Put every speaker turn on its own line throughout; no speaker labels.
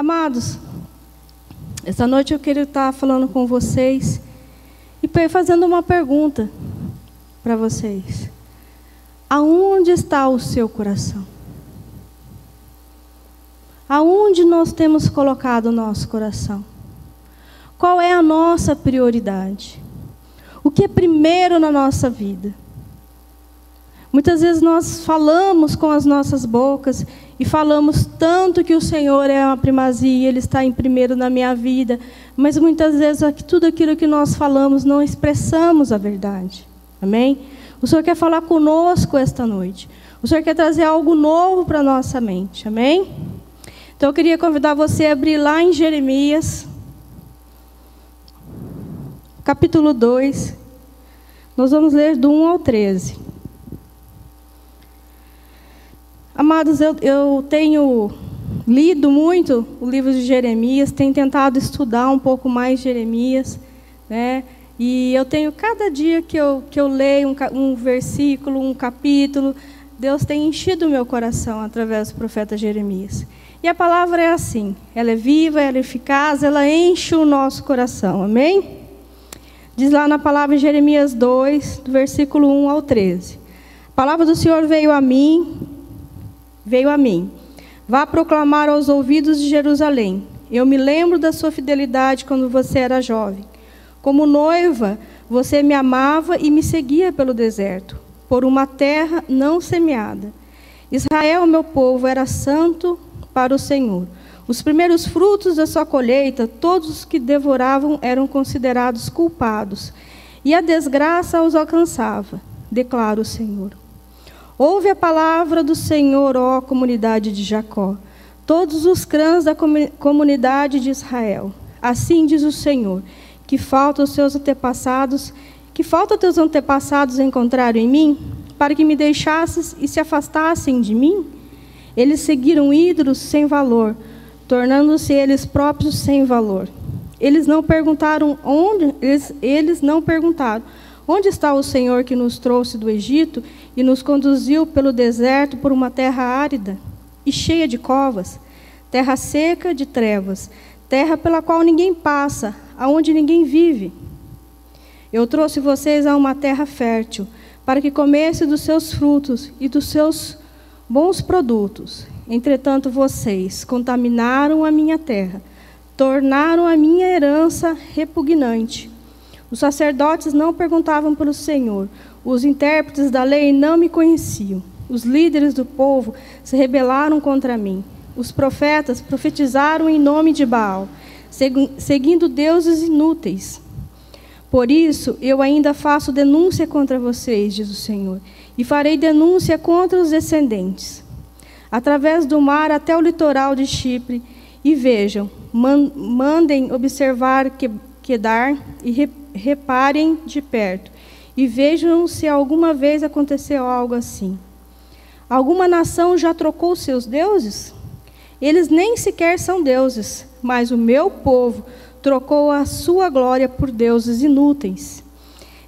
Amados, essa noite eu queria estar falando com vocês e fazendo uma pergunta para vocês. Aonde está o seu coração? Aonde nós temos colocado o nosso coração? Qual é a nossa prioridade? O que é primeiro na nossa vida? Muitas vezes nós falamos com as nossas bocas e falamos tanto que o Senhor é a primazia, Ele está em primeiro na minha vida, mas muitas vezes tudo aquilo que nós falamos não expressamos a verdade. Amém? O Senhor quer falar conosco esta noite. O Senhor quer trazer algo novo para a nossa mente. Amém? Então eu queria convidar você a abrir lá em Jeremias, capítulo 2. Nós vamos ler do 1 ao 13. Amados, eu, eu tenho lido muito o livro de Jeremias, tenho tentado estudar um pouco mais Jeremias, né? E eu tenho, cada dia que eu, que eu leio um, um versículo, um capítulo, Deus tem enchido o meu coração através do profeta Jeremias. E a palavra é assim: ela é viva, ela é eficaz, ela enche o nosso coração. Amém? Diz lá na palavra em Jeremias 2, do versículo 1 ao 13. A palavra do Senhor veio a mim, veio a mim. Vá proclamar aos ouvidos de Jerusalém. Eu me lembro da sua fidelidade quando você era jovem. Como noiva, você me amava e me seguia pelo deserto, por uma terra não semeada. Israel, meu povo, era santo para o Senhor. Os primeiros frutos da sua colheita, todos os que devoravam eram considerados culpados, e a desgraça os alcançava, declara o Senhor. Ouve a palavra do Senhor, ó comunidade de Jacó, todos os clãs da comunidade de Israel. Assim diz o Senhor, que falta os seus antepassados, que falta teus antepassados encontraram em mim, para que me deixasses e se afastassem de mim? Eles seguiram ídolos sem valor, tornando-se eles próprios sem valor. Eles não perguntaram onde, eles, eles não perguntaram Onde está o Senhor que nos trouxe do Egito e nos conduziu pelo deserto por uma terra árida e cheia de covas, terra seca de trevas, terra pela qual ninguém passa, aonde ninguém vive? Eu trouxe vocês a uma terra fértil, para que comesse dos seus frutos e dos seus bons produtos. Entretanto, vocês contaminaram a minha terra, tornaram a minha herança repugnante. Os sacerdotes não perguntavam pelo Senhor, os intérpretes da lei não me conheciam. Os líderes do povo se rebelaram contra mim. Os profetas profetizaram em nome de Baal, seguindo deuses inúteis. Por isso, eu ainda faço denúncia contra vocês, diz o Senhor, e farei denúncia contra os descendentes, através do mar até o litoral de Chipre. E vejam, mandem observar que Quedar e reparem de perto e vejam se alguma vez aconteceu algo assim. Alguma nação já trocou seus deuses? Eles nem sequer são deuses, mas o meu povo trocou a sua glória por deuses inúteis.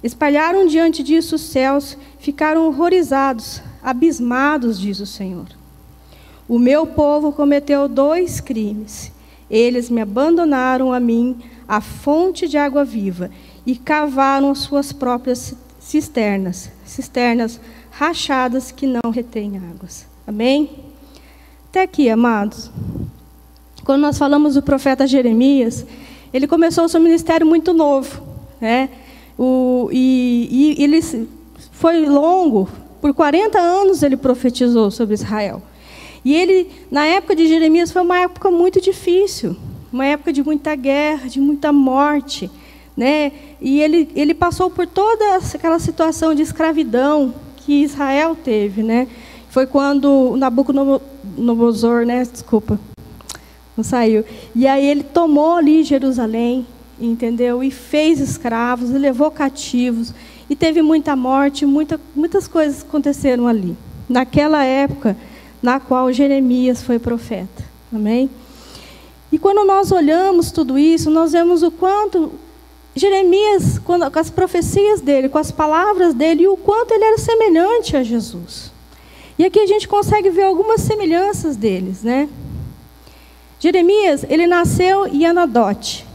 Espalharam diante disso os céus, ficaram horrorizados, abismados, diz o Senhor. O meu povo cometeu dois crimes. Eles me abandonaram a mim, a fonte de água viva, e cavaram suas próprias cisternas, cisternas rachadas que não retêm águas. Amém? Até aqui, amados. Quando nós falamos do profeta Jeremias, ele começou o seu ministério muito novo, né? O, e, e ele foi longo, por 40 anos ele profetizou sobre Israel. E ele, na época de Jeremias, foi uma época muito difícil, uma época de muita guerra, de muita morte né? E ele, ele passou por toda aquela situação de escravidão que Israel teve, né? Foi quando Nabucodonosor, né? Desculpa, não saiu. E aí ele tomou ali Jerusalém, entendeu? E fez escravos, e levou cativos, e teve muita morte, muita, muitas coisas aconteceram ali. Naquela época na qual Jeremias foi profeta. Amém? E quando nós olhamos tudo isso, nós vemos o quanto Jeremias, quando, com as profecias dele, com as palavras dele, e o quanto ele era semelhante a Jesus. E aqui a gente consegue ver algumas semelhanças deles, né? Jeremias, ele nasceu em Anadote.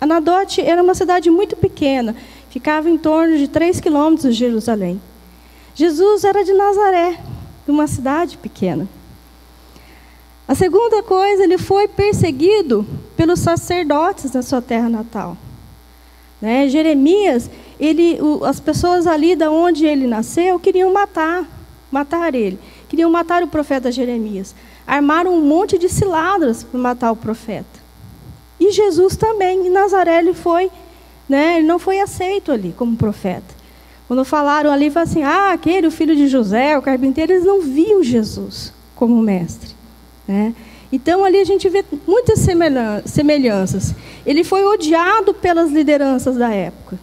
Anadote era uma cidade muito pequena, ficava em torno de 3 quilômetros de Jerusalém. Jesus era de Nazaré, de uma cidade pequena. A segunda coisa, ele foi perseguido pelos sacerdotes na sua terra natal. Né? Jeremias, ele, o, as pessoas ali da onde ele nasceu queriam matar, matar ele, queriam matar o profeta Jeremias. Armaram um monte de ciladas para matar o profeta. E Jesus também, em Nazaré ele foi, né, ele não foi aceito ali como profeta. Quando falaram ali, falaram assim, ah, aquele, o filho de José, o carpinteiro, eles não viam Jesus como mestre. Né? Então ali a gente vê muitas semelhanças. Ele foi odiado pelas lideranças da época.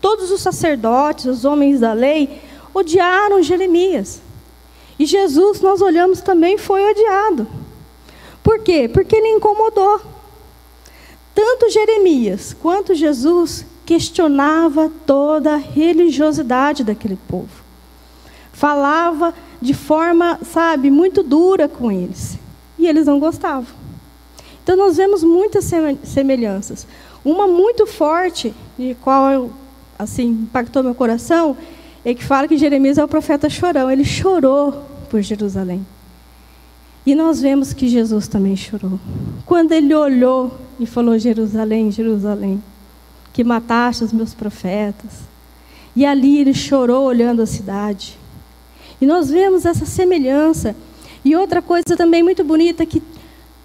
Todos os sacerdotes, os homens da lei, odiaram Jeremias. E Jesus, nós olhamos também, foi odiado. Por quê? Porque ele incomodou. Tanto Jeremias quanto Jesus questionava toda a religiosidade daquele povo. Falava de forma, sabe, muito dura com eles e eles não gostavam. Então nós vemos muitas semelhanças. Uma muito forte, de qual assim impactou meu coração, é que fala que Jeremias é o profeta chorão. Ele chorou por Jerusalém. E nós vemos que Jesus também chorou. Quando ele olhou e falou: Jerusalém, Jerusalém, que mataste os meus profetas. E ali ele chorou olhando a cidade. E nós vemos essa semelhança e outra coisa também muito bonita que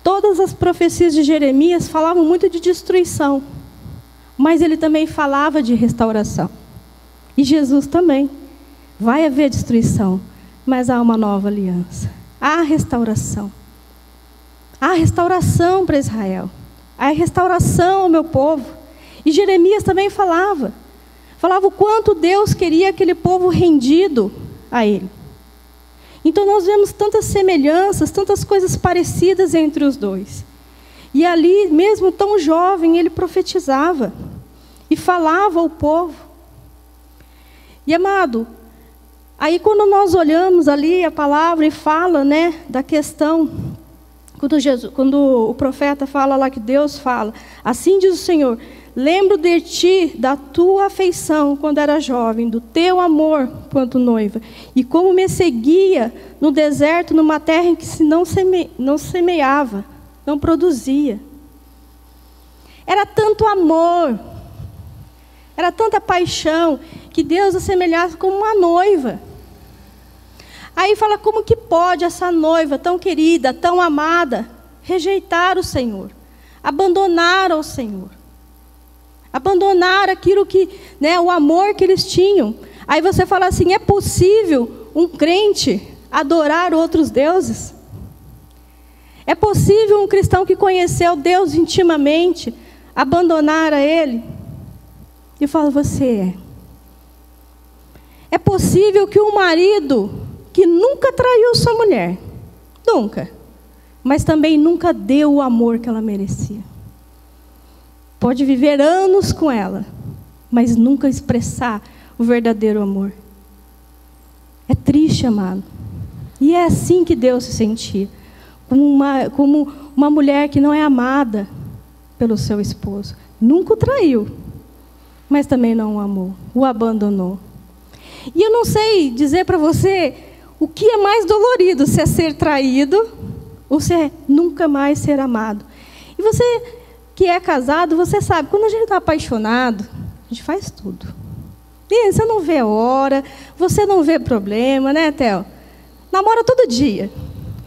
todas as profecias de Jeremias falavam muito de destruição, mas ele também falava de restauração. E Jesus também. Vai haver destruição, mas há uma nova aliança. Há restauração. Há restauração para Israel. Há restauração ao meu povo. E Jeremias também falava. Falava o quanto Deus queria aquele povo rendido a Ele. Então nós vemos tantas semelhanças, tantas coisas parecidas entre os dois. E ali, mesmo tão jovem, ele profetizava e falava ao povo. E amado, aí quando nós olhamos ali a palavra e fala, né, da questão quando, Jesus, quando o profeta fala lá que Deus fala, assim diz o Senhor: Lembro de ti, da tua afeição quando era jovem, do teu amor quanto noiva, e como me seguia no deserto, numa terra em que se não, seme, não semeava, não produzia. Era tanto amor, era tanta paixão, que Deus assemelhava como uma noiva. Aí fala: como que pode essa noiva tão querida, tão amada, rejeitar o Senhor, abandonar o Senhor? abandonar aquilo que, né, o amor que eles tinham. Aí você fala assim: é possível um crente adorar outros deuses? É possível um cristão que conheceu Deus intimamente abandonar a Ele? E fala: você é. É possível que um marido que nunca traiu sua mulher, nunca, mas também nunca deu o amor que ela merecia. Pode viver anos com ela, mas nunca expressar o verdadeiro amor. É triste, amado. E é assim que Deus se sentia. Como uma, como uma mulher que não é amada pelo seu esposo. Nunca o traiu, mas também não o amou, o abandonou. E eu não sei dizer para você o que é mais dolorido, se é ser traído ou se é nunca mais ser amado. E você que é casado, você sabe, quando a gente está apaixonado, a gente faz tudo. E você não vê hora, você não vê problema, né, Theo? Namora todo dia.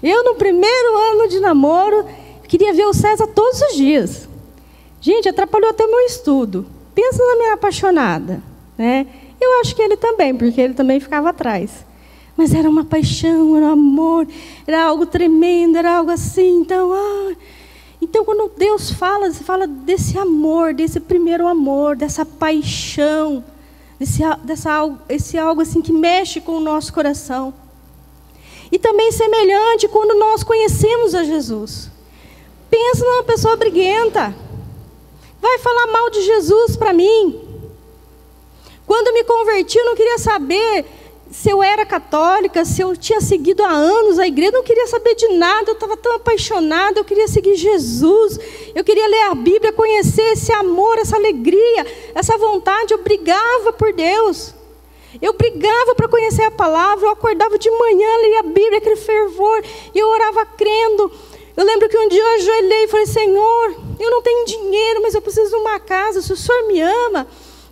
Eu, no primeiro ano de namoro, queria ver o César todos os dias. Gente, atrapalhou até o meu estudo. Pensa na minha apaixonada. Né? Eu acho que ele também, porque ele também ficava atrás. Mas era uma paixão, era um amor, era algo tremendo, era algo assim. Então, ah, então, quando Deus fala, fala desse amor, desse primeiro amor, dessa paixão, desse, dessa, esse algo assim que mexe com o nosso coração. E também semelhante quando nós conhecemos a Jesus. Pensa numa pessoa briguenta. Vai falar mal de Jesus para mim. Quando me converti, eu não queria saber se eu era católica, se eu tinha seguido há anos a igreja, eu não queria saber de nada, eu estava tão apaixonada, eu queria seguir Jesus, eu queria ler a Bíblia, conhecer esse amor, essa alegria, essa vontade, eu brigava por Deus. Eu brigava para conhecer a palavra, eu acordava de manhã, lia a Bíblia, aquele fervor, e eu orava crendo. Eu lembro que um dia eu ajoelhei e falei: Senhor, eu não tenho dinheiro, mas eu preciso de uma casa, se o Senhor me ama,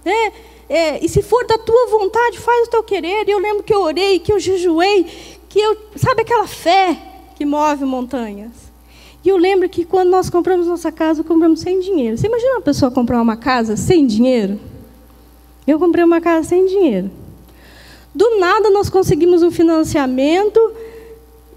né? É, e se for da tua vontade, faz o teu querer. E eu lembro que eu orei, que eu jejuei, que eu. Sabe aquela fé que move montanhas? E eu lembro que quando nós compramos nossa casa, compramos sem dinheiro. Você imagina uma pessoa comprar uma casa sem dinheiro? Eu comprei uma casa sem dinheiro. Do nada nós conseguimos um financiamento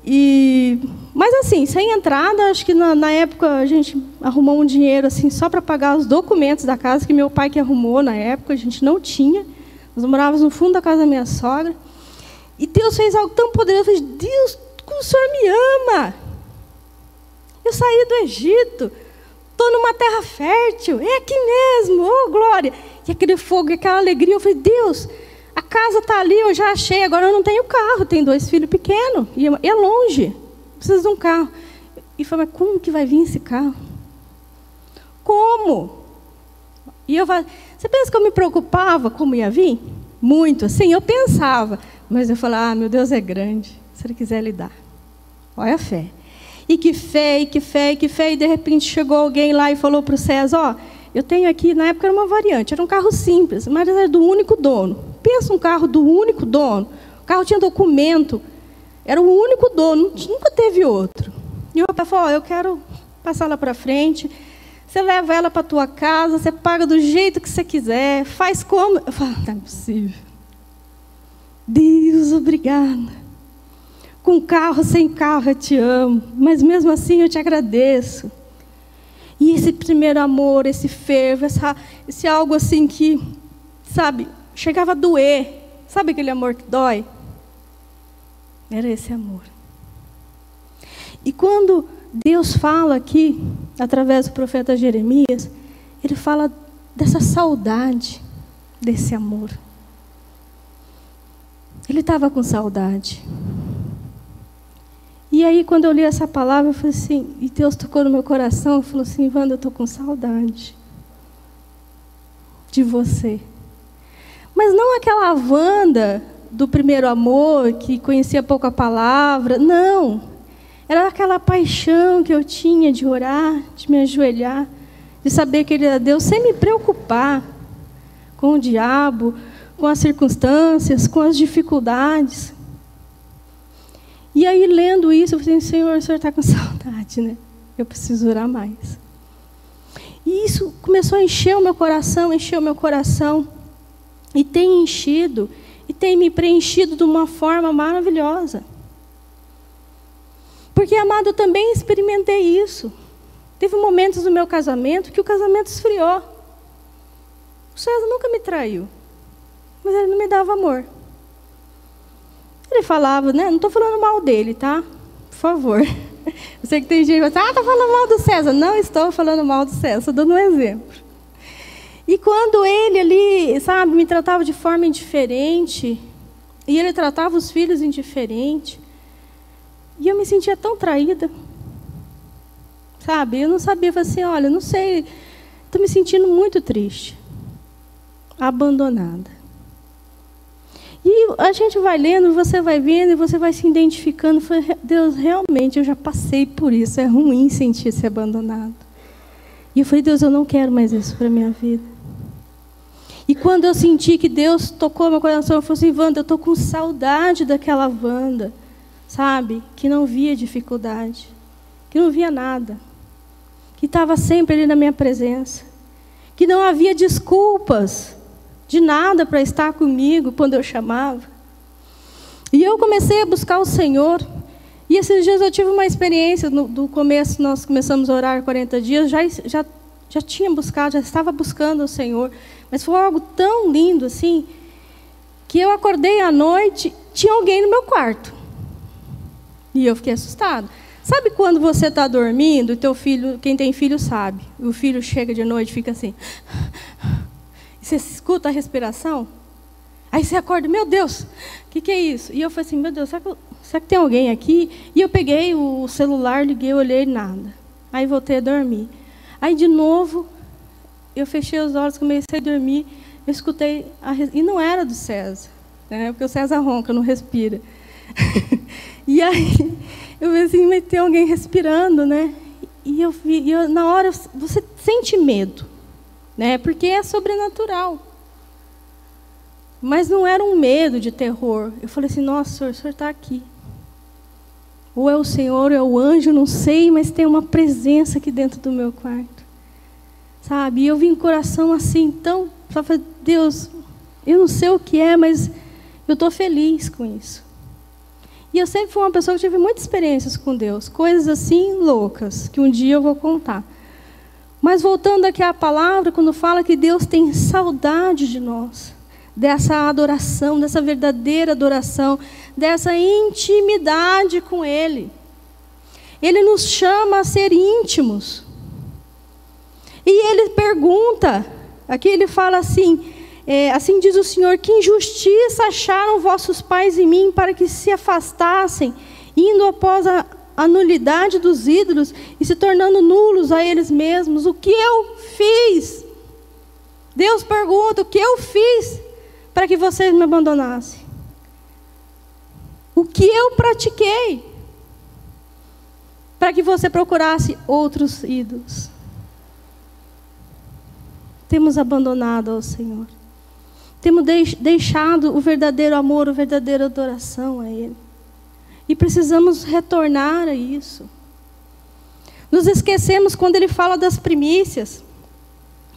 e mas assim, sem entrada, acho que na, na, época a gente arrumou um dinheiro assim só para pagar os documentos da casa que meu pai que arrumou na época, a gente não tinha. Nós morávamos no fundo da casa da minha sogra. E Deus fez algo tão poderoso. Eu falei, Deus, como o Senhor me ama. Eu saí do Egito, estou numa terra fértil, é aqui mesmo, oh glória. E aquele fogo, aquela alegria, eu falei, Deus, a casa está ali, eu já achei, agora eu não tenho carro, tenho dois filhos pequenos, e é longe, preciso de um carro. E falei, mas como que vai vir esse carro? Como? E eu falei, você pensa que eu me preocupava como ia vir? Muito, assim, eu pensava. Mas eu falava, ah, meu Deus é grande, se ele quiser lhe dar. Olha a fé. E que fé, e que fé, e que fé. E de repente chegou alguém lá e falou para o César, ó, eu tenho aqui, na época era uma variante, era um carro simples, mas era do único dono. Pensa um carro do único dono. O carro tinha documento, era o único dono, nunca teve outro. E o rapaz falou: oh, Eu quero passar lá para frente. Você leva ela para tua casa, você paga do jeito que você quiser, faz como. Eu falo: Não é possível. Deus, obrigada. Com carro, sem carro, eu te amo. Mas mesmo assim eu te agradeço. E esse primeiro amor, esse fervo, essa, esse algo assim que, sabe, chegava a doer. Sabe aquele amor que dói? Era esse amor. E quando Deus fala aqui, através do profeta Jeremias, ele fala dessa saudade, desse amor. Ele estava com saudade. E aí, quando eu li essa palavra, eu falei assim, e Deus tocou no meu coração falou assim: Wanda, eu estou com saudade de você. Mas não aquela Wanda do primeiro amor, que conhecia pouco a palavra. Não. Era aquela paixão que eu tinha de orar, de me ajoelhar, de saber que Ele era Deus, sem me preocupar com o diabo, com as circunstâncias, com as dificuldades. E aí, lendo isso, eu falei, Senhor, o Senhor está com saudade, né? Eu preciso orar mais. E isso começou a encher o meu coração, encher o meu coração. E tem enchido, e tem me preenchido de uma forma maravilhosa. Porque, amado, eu também experimentei isso. Teve momentos no meu casamento que o casamento esfriou. O César nunca me traiu, mas ele não me dava amor. Ele falava, né? Não estou falando mal dele, tá? Por favor. Eu sei que tem gente que fala, ah, está falando mal do César. Não estou falando mal do César, estou dando um exemplo. E quando ele ali, sabe, me tratava de forma indiferente, e ele tratava os filhos indiferente, e eu me sentia tão traída. Sabe? Eu não sabia, assim, olha, não sei, estou me sentindo muito triste, abandonada. E a gente vai lendo, você vai vendo e você vai se identificando. Deus, realmente eu já passei por isso. É ruim sentir-se abandonado. E eu falei, Deus, eu não quero mais isso para minha vida. E quando eu senti que Deus tocou meu coração, eu falei assim, Wanda, eu estou com saudade daquela Wanda, sabe? Que não via dificuldade, que não via nada, que estava sempre ali na minha presença, que não havia desculpas de nada para estar comigo quando eu chamava. E eu comecei a buscar o Senhor. E esses dias eu tive uma experiência, no, do começo nós começamos a orar 40 dias, já, já, já tinha buscado, já estava buscando o Senhor. Mas foi algo tão lindo assim, que eu acordei à noite, tinha alguém no meu quarto. E eu fiquei assustado. Sabe quando você está dormindo, teu filho, quem tem filho sabe, o filho chega de noite fica assim. E você escuta a respiração? Aí você acorda, meu Deus, o que, que é isso? E eu falei assim, meu Deus, será que, será que tem alguém aqui? E eu peguei o celular, liguei, olhei, nada. Aí voltei a dormir. Aí de novo, eu fechei os olhos, comecei a dormir, eu escutei, a, e não era do César, né, porque o César ronca, não respira. e aí, eu vi assim, mas tem alguém respirando, né? E eu vi, e eu, na hora, você sente medo, né? Porque é sobrenatural. Mas não era um medo de terror. Eu falei assim, nossa, senhor, o senhor está aqui. Ou é o Senhor, ou é o anjo, não sei, mas tem uma presença aqui dentro do meu quarto. Sabe? E eu vim coração assim, tão. Deus, eu não sei o que é, mas eu estou feliz com isso. E eu sempre fui uma pessoa que tive muitas experiências com Deus, coisas assim loucas, que um dia eu vou contar. Mas voltando aqui à palavra, quando fala que Deus tem saudade de nós, dessa adoração, dessa verdadeira adoração, dessa intimidade com Ele. Ele nos chama a ser íntimos. E ele pergunta, aqui ele fala assim: é, assim diz o Senhor, que injustiça acharam vossos pais em mim para que se afastassem, indo após a, a nulidade dos ídolos e se tornando nulos a eles mesmos. O que eu fiz? Deus pergunta: o que eu fiz para que vocês me abandonassem? O que eu pratiquei para que você procurasse outros ídolos? Temos abandonado ao Senhor. Temos deixado o verdadeiro amor, a verdadeira adoração a Ele. E precisamos retornar a isso. Nos esquecemos quando Ele fala das primícias.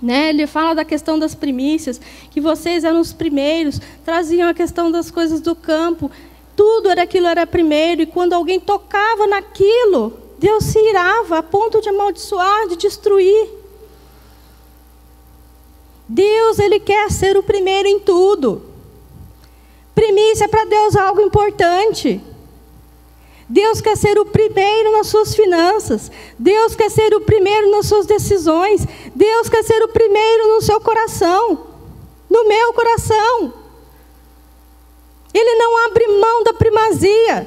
Né? Ele fala da questão das primícias, que vocês eram os primeiros, traziam a questão das coisas do campo. Tudo era aquilo era primeiro, e quando alguém tocava naquilo, Deus se irava a ponto de amaldiçoar, de destruir. Deus, ele quer ser o primeiro em tudo. Primícia para Deus é algo importante. Deus quer ser o primeiro nas suas finanças. Deus quer ser o primeiro nas suas decisões. Deus quer ser o primeiro no seu coração. No meu coração. Ele não abre mão da primazia.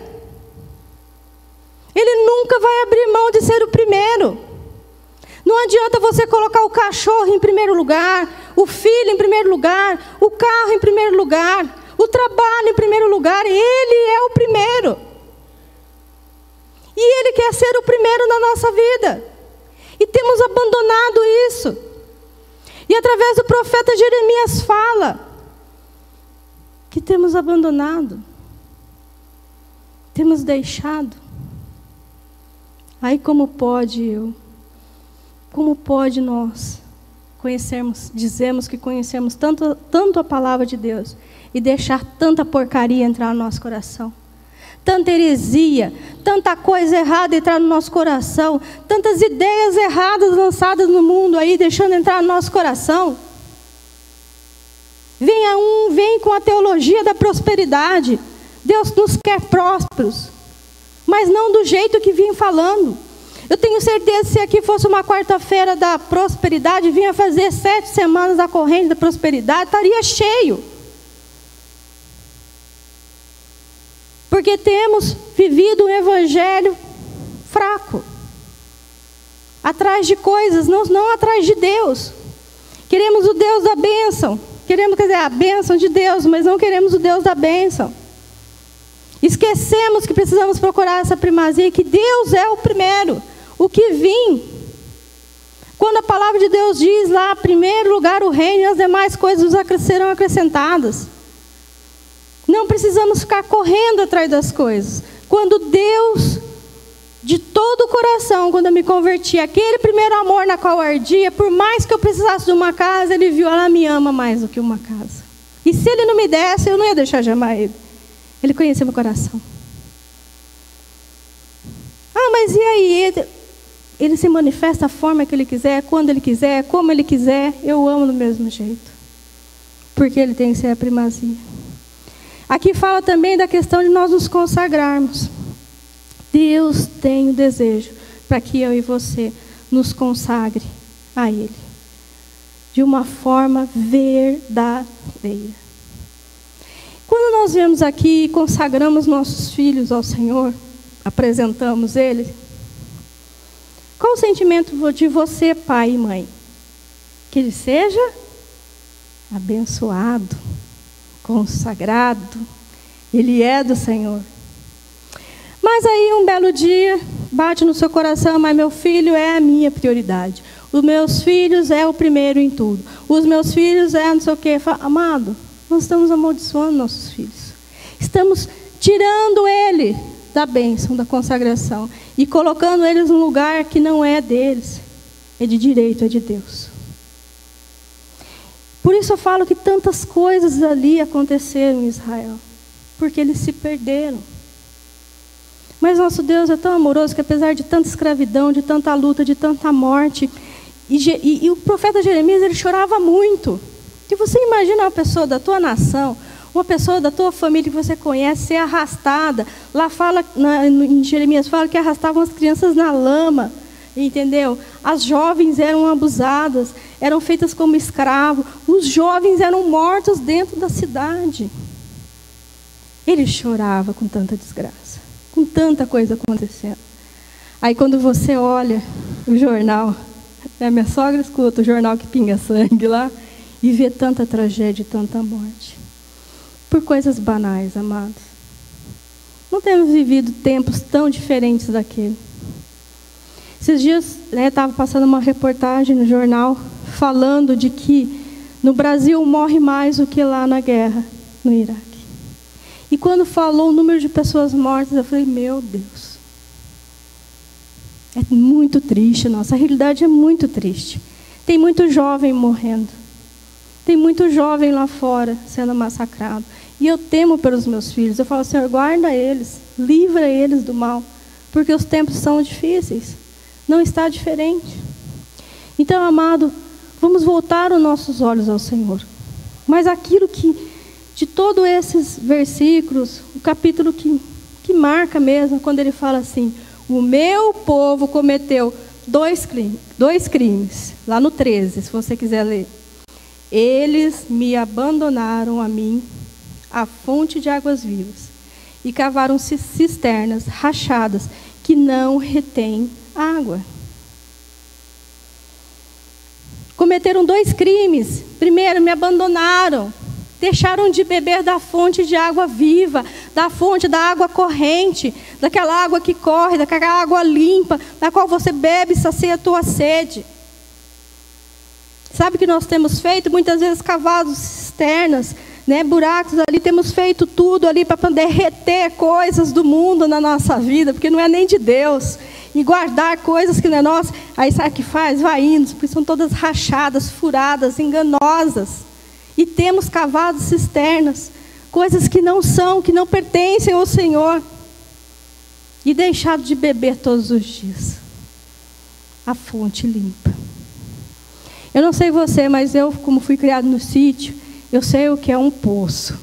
Ele nunca vai abrir mão de ser o primeiro. Não adianta você colocar o cachorro em primeiro lugar, o filho em primeiro lugar, o carro em primeiro lugar, o trabalho em primeiro lugar. Ele é o primeiro. E Ele quer ser o primeiro na nossa vida. E temos abandonado isso. E através do profeta Jeremias fala que temos abandonado, temos deixado. Aí como pode eu? Como pode nós conhecermos, dizemos que conhecemos tanto, tanto a palavra de Deus e deixar tanta porcaria entrar no nosso coração? Tanta heresia, tanta coisa errada entrar no nosso coração, tantas ideias erradas lançadas no mundo aí, deixando entrar no nosso coração. Venha um, vem com a teologia da prosperidade. Deus nos quer prósperos, mas não do jeito que vim falando. Eu tenho certeza que se aqui fosse uma quarta-feira da prosperidade, vinha fazer sete semanas da corrente da prosperidade, estaria cheio. Porque temos vivido um evangelho fraco. Atrás de coisas, não, não atrás de Deus. Queremos o Deus da bênção. Queremos, quer dizer, a bênção de Deus, mas não queremos o Deus da bênção. Esquecemos que precisamos procurar essa primazia, que Deus é o primeiro o que vim. Quando a palavra de Deus diz lá, primeiro lugar o reino e as demais coisas serão acrescentadas. Não precisamos ficar correndo atrás das coisas. Quando Deus, de todo o coração, quando eu me converti, aquele primeiro amor na qual ardia, por mais que eu precisasse de uma casa, Ele viu, ela me ama mais do que uma casa. E se Ele não me desse, eu não ia deixar de amar Ele. Ele conhecia meu coração. Ah, mas e aí? Ele se manifesta da forma que ele quiser, quando ele quiser, como ele quiser. Eu amo do mesmo jeito. Porque ele tem que ser a primazia. Aqui fala também da questão de nós nos consagrarmos. Deus tem o desejo para que eu e você nos consagre a Ele. De uma forma verdadeira. nós viemos aqui e consagramos nossos filhos ao Senhor, apresentamos eles, qual o sentimento de você, pai e mãe? Que ele seja abençoado, consagrado, ele é do Senhor. Mas aí um belo dia bate no seu coração, mas meu filho é a minha prioridade. Os meus filhos é o primeiro em tudo. Os meus filhos é não sei o quê. Amado, nós estamos amaldiçoando nossos filhos. Estamos tirando ele da bênção, da consagração e colocando eles num lugar que não é deles, é de direito, é de Deus. Por isso eu falo que tantas coisas ali aconteceram em Israel, porque eles se perderam. Mas nosso Deus é tão amoroso que, apesar de tanta escravidão, de tanta luta, de tanta morte, e, e, e o profeta Jeremias ele chorava muito. E você imagina uma pessoa da tua nação, uma pessoa da tua família que você conhece ser arrastada. Lá fala, na, em Jeremias fala que arrastavam as crianças na lama. Entendeu? As jovens eram abusadas, eram feitas como escravos. Os jovens eram mortos dentro da cidade. Ele chorava com tanta desgraça, com tanta coisa acontecendo. Aí quando você olha o jornal, né, minha sogra escuta o jornal que pinga sangue lá e vê tanta tragédia e tanta morte por coisas banais, amados. Não temos vivido tempos tão diferentes daquele. Esses dias estava né, passando uma reportagem no jornal falando de que no Brasil morre mais do que lá na guerra no Iraque. E quando falou o número de pessoas mortas, eu falei: Meu Deus. É muito triste, nossa realidade é muito triste. Tem muito jovem morrendo. Tem muito jovem lá fora sendo massacrado. E eu temo pelos meus filhos. Eu falo, Senhor, guarda eles, livra eles do mal, porque os tempos são difíceis. Não está diferente. Então, amado, vamos voltar os nossos olhos ao Senhor. Mas aquilo que, de todos esses versículos, o capítulo que, que marca mesmo, quando ele fala assim: O meu povo cometeu dois crimes, dois crimes, lá no 13, se você quiser ler. Eles me abandonaram a mim a fonte de águas vivas, e cavaram cisternas rachadas que não retêm água. Cometeram dois crimes. Primeiro, me abandonaram, deixaram de beber da fonte de água viva, da fonte da água corrente, daquela água que corre, daquela água limpa, da qual você bebe e sacia a tua sede. Sabe o que nós temos feito? Muitas vezes cavados cisternas né, buracos ali, temos feito tudo ali para poder reter coisas do mundo na nossa vida, porque não é nem de Deus. E guardar coisas que não é nossa. Aí sabe o que faz? Vai indo, porque são todas rachadas, furadas, enganosas. E temos cavado cisternas, coisas que não são, que não pertencem ao Senhor. E deixado de beber todos os dias. A fonte limpa. Eu não sei você, mas eu, como fui criado no sítio, eu sei o que é um poço.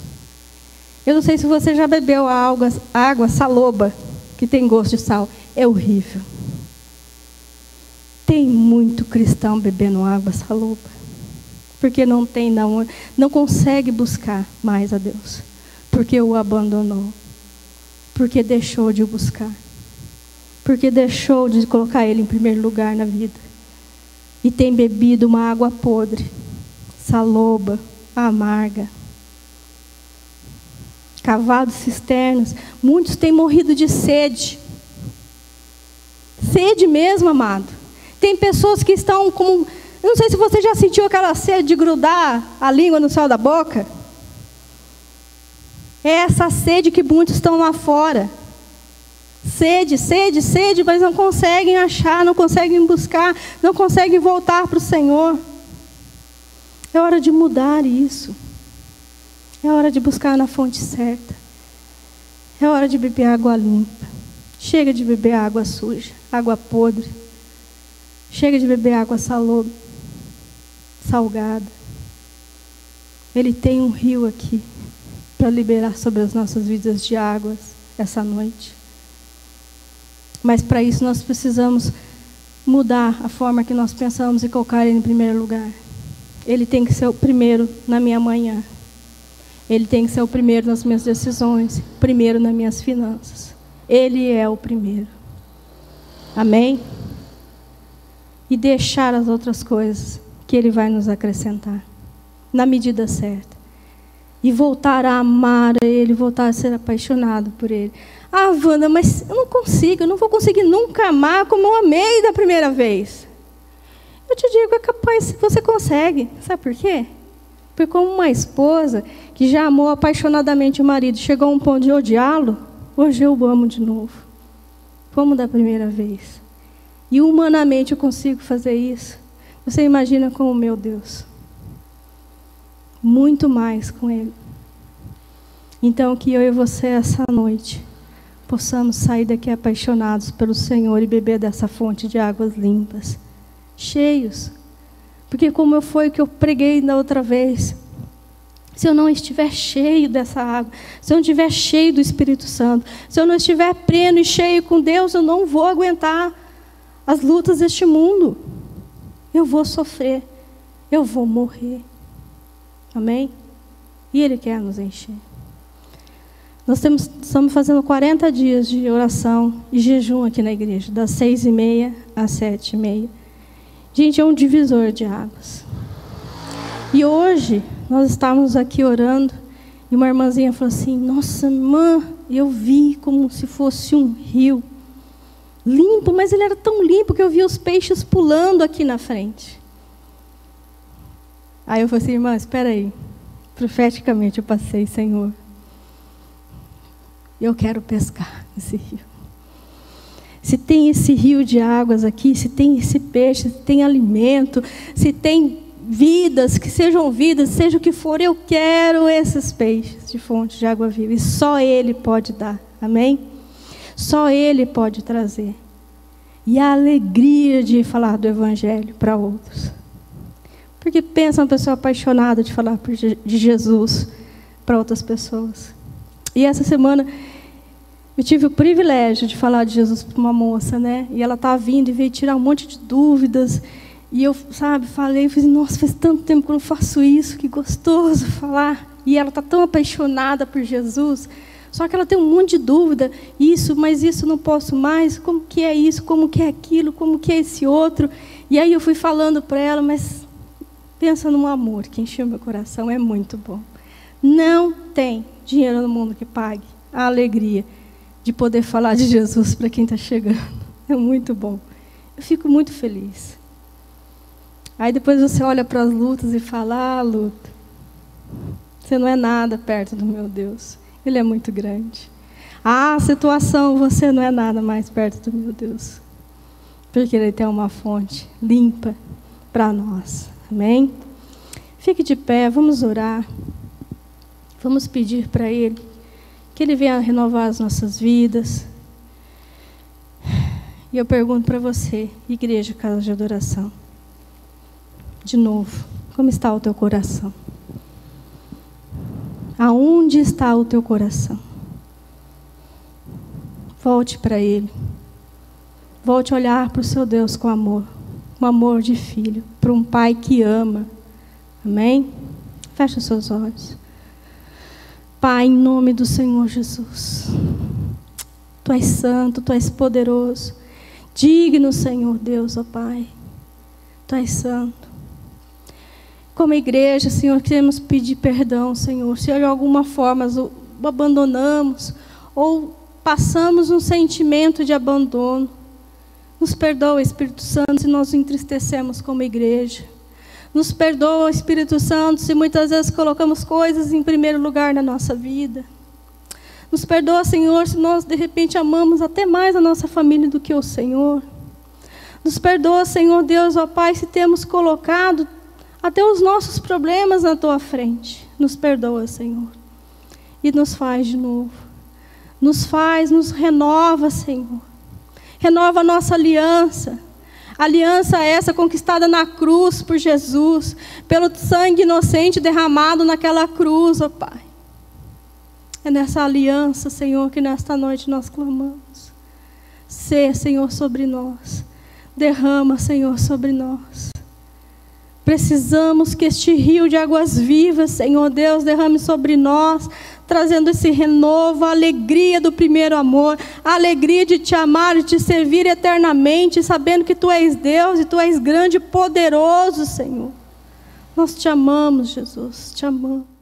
Eu não sei se você já bebeu água, água saloba, que tem gosto de sal. É horrível. Tem muito cristão bebendo água saloba. Porque não tem, não, não consegue buscar mais a Deus. Porque o abandonou. Porque deixou de o buscar. Porque deixou de colocar Ele em primeiro lugar na vida. E tem bebido uma água podre, saloba, amarga. Cavado cisternas, muitos têm morrido de sede. Sede mesmo, amado. Tem pessoas que estão como. Eu não sei se você já sentiu aquela sede de grudar a língua no céu da boca. É essa sede que muitos estão lá fora. Sede, sede, sede, mas não conseguem achar, não conseguem buscar, não conseguem voltar para o Senhor. É hora de mudar isso. É hora de buscar na fonte certa. É hora de beber água limpa. Chega de beber água suja, água podre. Chega de beber água saloba, salgada. Ele tem um rio aqui para liberar sobre as nossas vidas de águas essa noite. Mas para isso nós precisamos mudar a forma que nós pensamos e colocar ele em primeiro lugar. Ele tem que ser o primeiro na minha manhã. Ele tem que ser o primeiro nas minhas decisões, primeiro nas minhas finanças. Ele é o primeiro. Amém? E deixar as outras coisas que Ele vai nos acrescentar, na medida certa. E voltar a amar a Ele, voltar a ser apaixonado por Ele. Ah, Wanda, mas eu não consigo, eu não vou conseguir nunca amar como eu amei da primeira vez. Eu te digo, é capaz, você consegue. Sabe por quê? Porque como uma esposa que já amou apaixonadamente o marido, chegou a um ponto de odiá-lo, hoje eu o amo de novo. Como da primeira vez. E humanamente eu consigo fazer isso. Você imagina com o meu Deus. Muito mais com Ele. Então, que eu e você essa noite possamos sair daqui apaixonados pelo Senhor e beber dessa fonte de águas limpas, cheios. Porque como foi que eu preguei na outra vez, se eu não estiver cheio dessa água, se eu não estiver cheio do Espírito Santo, se eu não estiver pleno e cheio com Deus, eu não vou aguentar as lutas deste mundo. Eu vou sofrer, eu vou morrer. Amém? E Ele quer nos encher. Nós temos, estamos fazendo 40 dias de oração e jejum aqui na igreja, das seis e meia às sete e meia. Gente, é um divisor de águas. E hoje nós estávamos aqui orando e uma irmãzinha falou assim: Nossa, irmã, eu vi como se fosse um rio limpo, mas ele era tão limpo que eu vi os peixes pulando aqui na frente. Aí eu falei assim, irmã, espera aí. Profeticamente eu passei, Senhor eu quero pescar nesse rio. Se tem esse rio de águas aqui, se tem esse peixe, se tem alimento, se tem vidas, que sejam vidas, seja o que for, eu quero esses peixes de fonte de água viva. E só Ele pode dar. Amém? Só Ele pode trazer. E a alegria de falar do Evangelho para outros. Porque pensa uma pessoa apaixonada de falar de Jesus para outras pessoas. E essa semana eu tive o privilégio de falar de Jesus para uma moça, né? E ela estava vindo e veio tirar um monte de dúvidas. E eu, sabe, falei, falei, nossa, faz tanto tempo que eu não faço isso, que gostoso falar. E ela está tão apaixonada por Jesus, só que ela tem um monte de dúvida, isso, mas isso não posso mais, como que é isso, como que é aquilo, como que é esse outro. E aí eu fui falando para ela, mas pensa no amor que encheu meu coração, é muito bom. Não tem dinheiro no mundo que pague a alegria de poder falar de Jesus para quem está chegando. É muito bom. Eu fico muito feliz. Aí depois você olha para as lutas e fala: Ah, luta, você não é nada perto do meu Deus. Ele é muito grande. Ah, situação, você não é nada mais perto do meu Deus. Porque Ele tem uma fonte limpa para nós. Amém? Fique de pé, vamos orar. Vamos pedir para Ele que Ele venha renovar as nossas vidas. E eu pergunto para você, igreja, casa de adoração, de novo, como está o teu coração? Aonde está o teu coração? Volte para Ele. Volte a olhar para o seu Deus com amor. Um amor de filho. Para um pai que ama. Amém? Feche os seus olhos. Pai, em nome do Senhor Jesus. Tu és santo, tu és poderoso. Digno, Senhor Deus, ó Pai. Tu és santo. Como igreja, Senhor, queremos pedir perdão, Senhor. Se de alguma forma abandonamos ou passamos um sentimento de abandono, nos perdoa, Espírito Santo, se nós entristecemos como igreja. Nos perdoa, Espírito Santo, se muitas vezes colocamos coisas em primeiro lugar na nossa vida. Nos perdoa, Senhor, se nós de repente amamos até mais a nossa família do que o Senhor. Nos perdoa, Senhor Deus, ó Pai, se temos colocado até os nossos problemas na tua frente. Nos perdoa, Senhor. E nos faz de novo. Nos faz, nos renova, Senhor. Renova a nossa aliança. Aliança essa conquistada na cruz por Jesus, pelo sangue inocente derramado naquela cruz, ó Pai. É nessa aliança, Senhor, que nesta noite nós clamamos. Ser, Senhor, sobre nós. Derrama, Senhor, sobre nós. Precisamos que este rio de águas vivas, Senhor Deus, derrame sobre nós, trazendo esse renovo, a alegria do primeiro amor, a alegria de te amar e te servir eternamente, sabendo que tu és Deus e tu és grande e poderoso, Senhor. Nós te amamos, Jesus, te amamos.